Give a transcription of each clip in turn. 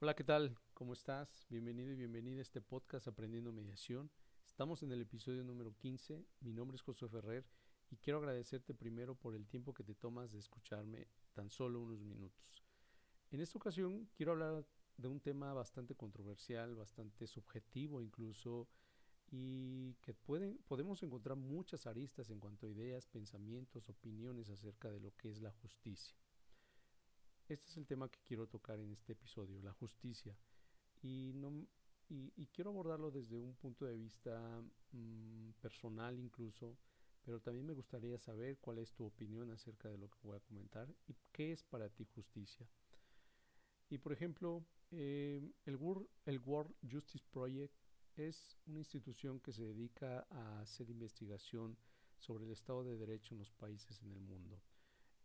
Hola, ¿qué tal? ¿Cómo estás? Bienvenido y bienvenida a este podcast Aprendiendo Mediación. Estamos en el episodio número 15. Mi nombre es José Ferrer y quiero agradecerte primero por el tiempo que te tomas de escucharme tan solo unos minutos. En esta ocasión quiero hablar de un tema bastante controversial, bastante subjetivo incluso, y que pueden, podemos encontrar muchas aristas en cuanto a ideas, pensamientos, opiniones acerca de lo que es la justicia. Este es el tema que quiero tocar en este episodio, la justicia. Y, no, y, quiero abordarlo desde un punto de vista mm, personal incluso, pero también me gustaría saber cuál es tu opinión acerca de lo que voy a comentar y qué es para ti justicia. Y por ejemplo, eh, el, World, el World Justice Project es una institución que se dedica a hacer investigación sobre el Estado de Derecho en los países en el mundo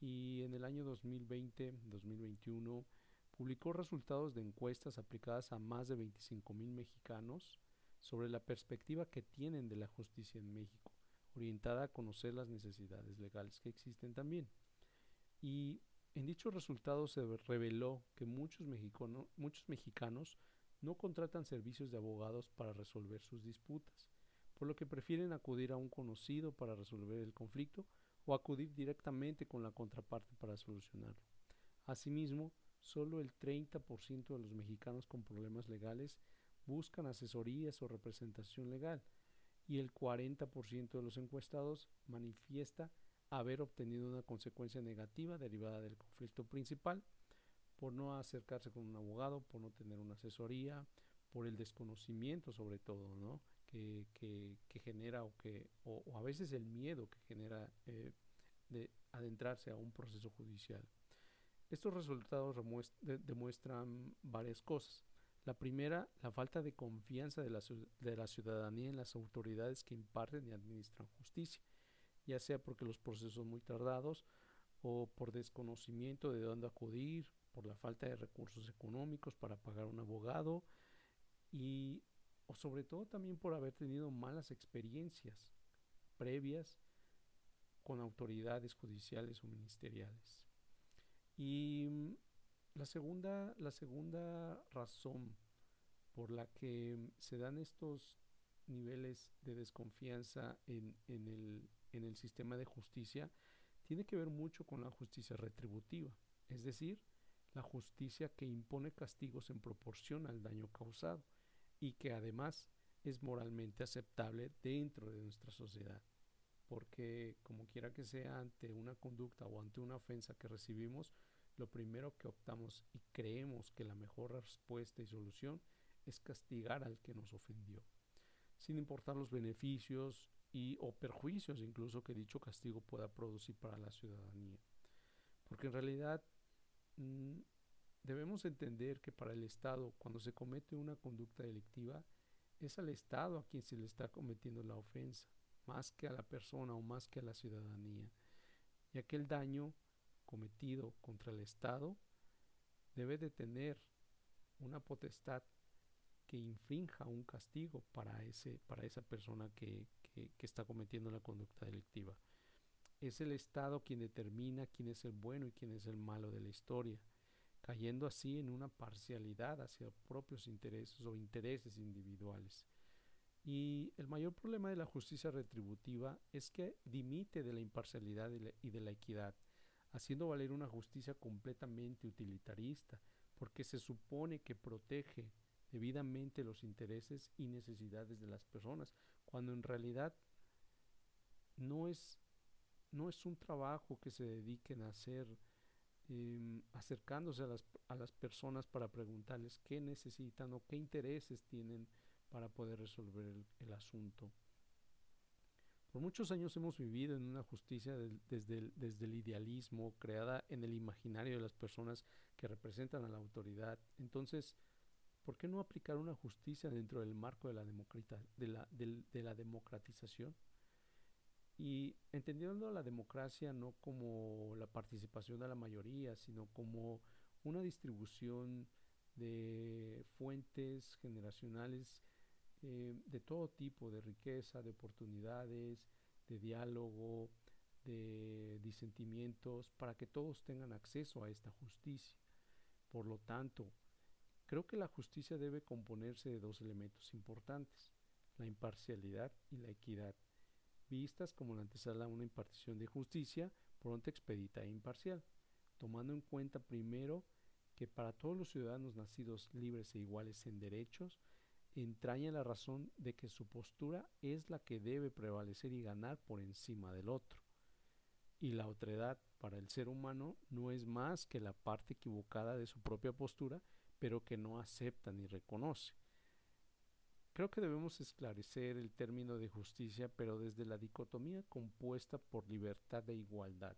y en el año 2020-2021 publicó resultados de encuestas aplicadas a más de 25 mil mexicanos sobre la perspectiva que tienen de la justicia en México, orientada a conocer las necesidades legales que existen también. Y en dichos resultados se reveló que muchos, muchos mexicanos no contratan servicios de abogados para resolver sus disputas, por lo que prefieren acudir a un conocido para resolver el conflicto o acudir directamente con la contraparte para solucionarlo. Asimismo, solo el 30% de los mexicanos con problemas legales buscan asesorías o representación legal y el 40% de los encuestados manifiesta haber obtenido una consecuencia negativa derivada del conflicto principal por no acercarse con un abogado, por no tener una asesoría, por el desconocimiento sobre todo, ¿no? Que, que, genera o que o, a veces el miedo que genera eh, de adentrarse a un proceso judicial. Estos resultados demuestran varias cosas. La primera, la falta de confianza de la, de la, ciudadanía en las autoridades que imparten y administran justicia, ya sea porque los procesos son muy tardados o por desconocimiento de dónde acudir, por la falta de recursos económicos para pagar un abogado y o sobre todo también por haber tenido malas experiencias previas con autoridades judiciales o ministeriales. Y mm, la segunda, la segunda razón por la que se dan estos niveles de desconfianza en, en, el, en el sistema de justicia tiene que ver mucho con la justicia retributiva, es decir, la justicia que impone castigos en proporción al daño causado y que además es moralmente aceptable dentro de nuestra sociedad. Porque como quiera que sea ante una conducta o ante una ofensa que recibimos, lo primero que optamos y creemos que la mejor respuesta y solución es castigar al que nos ofendió, sin importar los beneficios y o perjuicios incluso que dicho castigo pueda producir para la ciudadanía. Porque en realidad mm, Debemos entender que para el Estado, cuando se comete una conducta delictiva, es al Estado a quien se le está cometiendo la ofensa, más que a la persona o más que a la ciudadanía, ya que el daño cometido contra el Estado debe de tener una potestad que infrinja un castigo para, ese, para esa persona que, que está cometiendo la conducta delictiva. Es el Estado quien determina quién es el bueno y quién es el malo de la historia cayendo así en una parcialidad hacia propios intereses o intereses individuales. Y el mayor problema de la justicia retributiva es que dimite de la imparcialidad y de la equidad, haciendo valer una justicia completamente utilitarista, porque se supone que protege debidamente los intereses y necesidades de las personas, cuando en realidad no es, no es un trabajo que se dediquen a hacer Em, acercándose a las, a las personas para preguntarles qué necesitan o qué intereses tienen para poder resolver el, asunto. Por muchos años hemos vivido en una justicia desde, el, desde el idealismo, creada en el imaginario de las personas que representan a la autoridad. Entonces, ¿por qué no aplicar una justicia dentro del marco de la, de la, de la democratización? Y entendiendo la democracia no como la participación de la mayoría, sino como una distribución de fuentes generacionales eh, de todo tipo, de riqueza, de oportunidades, de diálogo, de disentimientos, para que todos tengan acceso a esta justicia. Por lo tanto, Creo que la justicia debe componerse de dos elementos importantes, la imparcialidad y la equidad, vistas como la antesala a una impartición de justicia pronta, expedita e imparcial, tomando en cuenta primero que para todos los ciudadanos nacidos libres e iguales en derechos, entraña la razón de que su postura es la que debe prevalecer y ganar por encima del otro. Y la otredad para el ser humano no es más que la parte equivocada de su propia postura pero que no acepta ni reconoce. Creo que debemos esclarecer el término de justicia, pero desde la dicotomía compuesta por libertad e igualdad,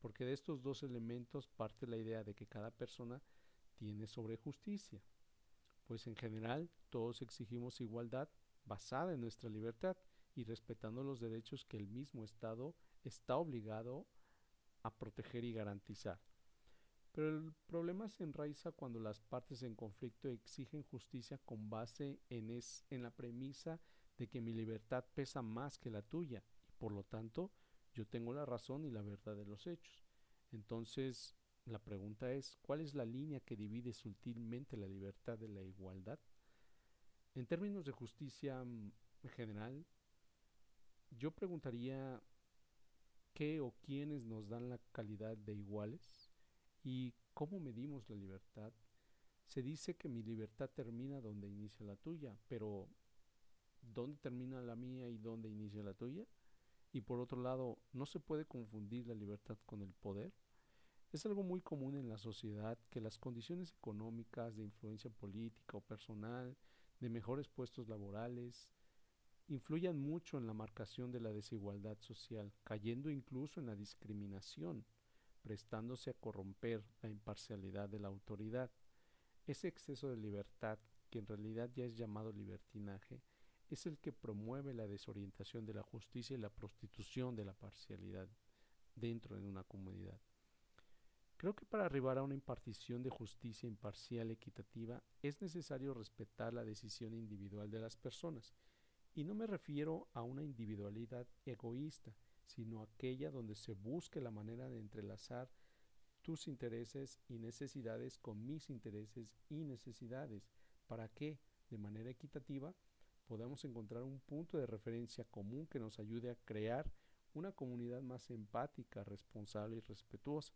porque de estos dos elementos parte la idea de que cada persona tiene sobre justicia, pues en general todos exigimos igualdad basada en nuestra libertad y respetando los derechos que el mismo Estado está obligado a proteger y garantizar. Pero el problema se enraiza cuando las partes en conflicto exigen justicia con base en, es, en la premisa de que mi libertad pesa más que la tuya y por lo tanto yo tengo la razón y la verdad de los hechos. Entonces, la pregunta es, ¿cuál es la línea que divide sutilmente la libertad de la igualdad? En términos de justicia mm, en general, yo preguntaría qué o quiénes nos dan la calidad de iguales ¿Y cómo medimos la libertad? Se dice que mi libertad termina donde inicia la tuya, pero ¿dónde termina la mía y dónde inicia la tuya? Y por otro lado, ¿no se puede confundir la libertad con el poder? Es algo muy común en la sociedad que las condiciones económicas, de influencia política o personal, de mejores puestos laborales, influyan mucho en la marcación de la desigualdad social, cayendo incluso en la discriminación prestándose a corromper la imparcialidad de la autoridad. Ese exceso de libertad, que en realidad ya es llamado libertinaje, es el que promueve la desorientación de la justicia y la prostitución de la parcialidad dentro de una comunidad. Creo que para arribar a una impartición de justicia imparcial equitativa es necesario respetar la decisión individual de las personas, y no me refiero a una individualidad egoísta, sino aquella donde se busque la manera de entrelazar tus intereses y necesidades con mis intereses y necesidades, para que, de manera equitativa, podamos encontrar un punto de referencia común que nos ayude a crear una comunidad más empática, responsable y respetuosa,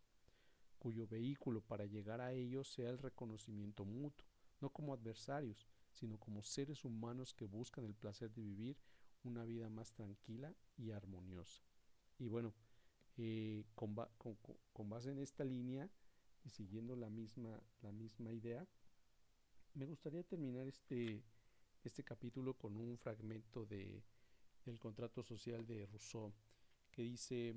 cuyo vehículo para llegar a ello sea el reconocimiento mutuo, no como adversarios, sino como seres humanos que buscan el placer de vivir una vida más tranquila y armoniosa. Y bueno, eh, con, base en esta línea y siguiendo la misma, la misma idea, me gustaría terminar este, este capítulo con un fragmento de, del contrato social de Rousseau que dice,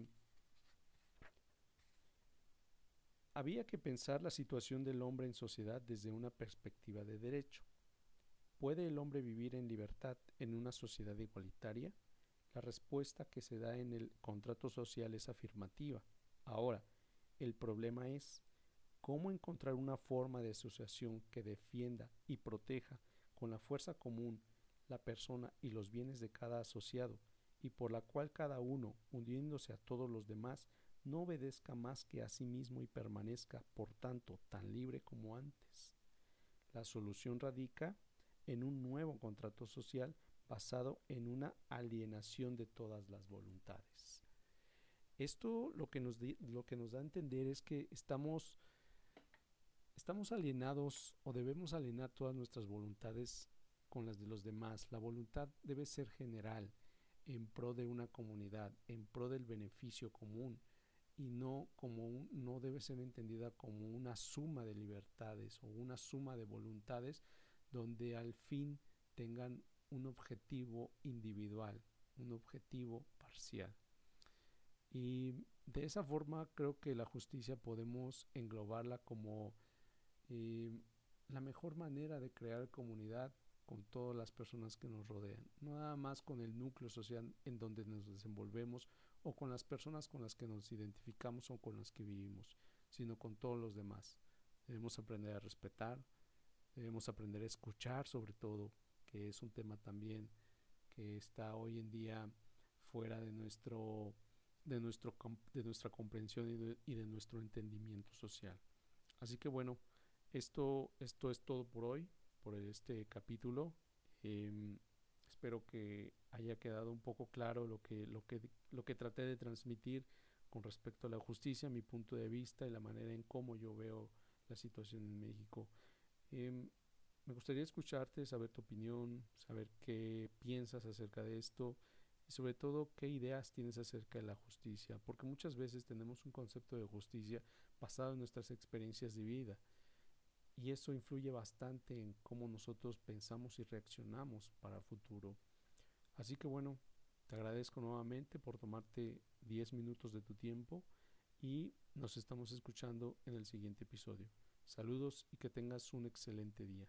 había que pensar la situación del hombre en sociedad desde una perspectiva de derecho. ¿Puede el hombre vivir en libertad en una sociedad igualitaria? La respuesta que se da en el contrato social es afirmativa. Ahora, el problema es cómo encontrar una forma de asociación que defienda y proteja con la fuerza común la persona y los bienes de cada asociado, y por la cual cada uno, hundiéndose a todos los demás, no obedezca más que a sí mismo y permanezca, por tanto, tan libre como antes. La solución radica en un nuevo contrato social basado en una alienación de todas las voluntades. Esto lo que nos, lo que nos da a entender es que estamos, estamos alienados o debemos alienar todas nuestras voluntades con las de los demás. La voluntad debe ser general, en pro de una comunidad, en pro del beneficio común y no como no debe ser entendida como una suma de libertades o una suma de voluntades donde al fin tengan un objetivo individual, un objetivo parcial. Y de esa forma creo que la justicia podemos englobarla como eh, la mejor manera de crear comunidad con todas las personas que nos rodean, no nada más con el núcleo social en donde nos desenvolvemos o con las personas con las que nos identificamos o con las que vivimos, sino con todos los demás. Debemos aprender a respetar, debemos aprender a escuchar sobre todo, que es un tema también que está hoy en día fuera de nuestro de nuestro de nuestra comprensión y de, nuestro entendimiento social. Así que bueno, esto, esto es todo por hoy, por este capítulo. Em, espero que haya quedado un poco claro lo que, lo, que, lo que traté de transmitir con respecto a la justicia, mi punto de vista y la manera en cómo yo veo la situación en México. Em, me gustaría escucharte, saber tu opinión, saber qué piensas acerca de esto y sobre todo qué ideas tienes acerca de la justicia, porque muchas veces tenemos un concepto de justicia basado en nuestras experiencias de vida y eso influye bastante en cómo nosotros pensamos y reaccionamos para el futuro. Así que bueno, te agradezco nuevamente por tomarte 10 minutos de tu tiempo y nos estamos escuchando en el siguiente episodio. Saludos y que tengas un excelente día.